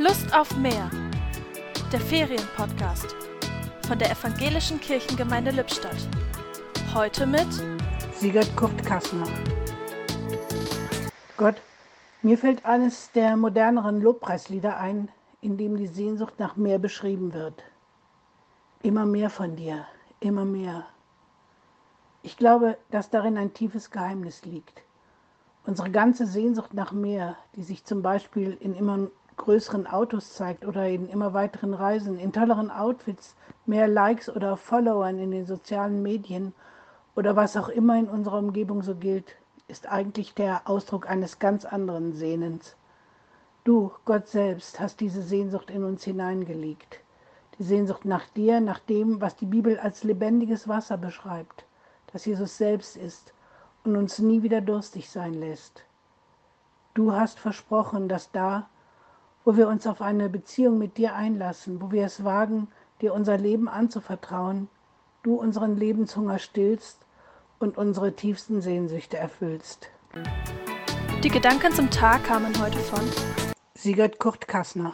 Lust auf mehr. Der Ferienpodcast von der Evangelischen Kirchengemeinde Lippstadt. Heute mit Sigurd Kurt Kassner. Gott, mir fällt eines der moderneren Lobpreislieder ein, in dem die Sehnsucht nach mehr beschrieben wird. Immer mehr von dir, immer mehr. Ich glaube, dass darin ein tiefes Geheimnis liegt. Unsere ganze Sehnsucht nach mehr, die sich zum Beispiel in immer größeren Autos zeigt oder in immer weiteren Reisen, in tolleren Outfits, mehr Likes oder Followern in den sozialen Medien oder was auch immer in unserer Umgebung so gilt, ist eigentlich der Ausdruck eines ganz anderen Sehnens. Du, Gott selbst, hast diese Sehnsucht in uns hineingelegt. Die Sehnsucht nach dir, nach dem, was die Bibel als lebendiges Wasser beschreibt, das Jesus selbst ist und uns nie wieder durstig sein lässt. Du hast versprochen, dass da, wo wir uns auf eine Beziehung mit dir einlassen, wo wir es wagen, dir unser Leben anzuvertrauen, du unseren Lebenshunger stillst und unsere tiefsten Sehnsüchte erfüllst. Die Gedanken zum Tag kamen heute von Sigurd Kurt Kassner.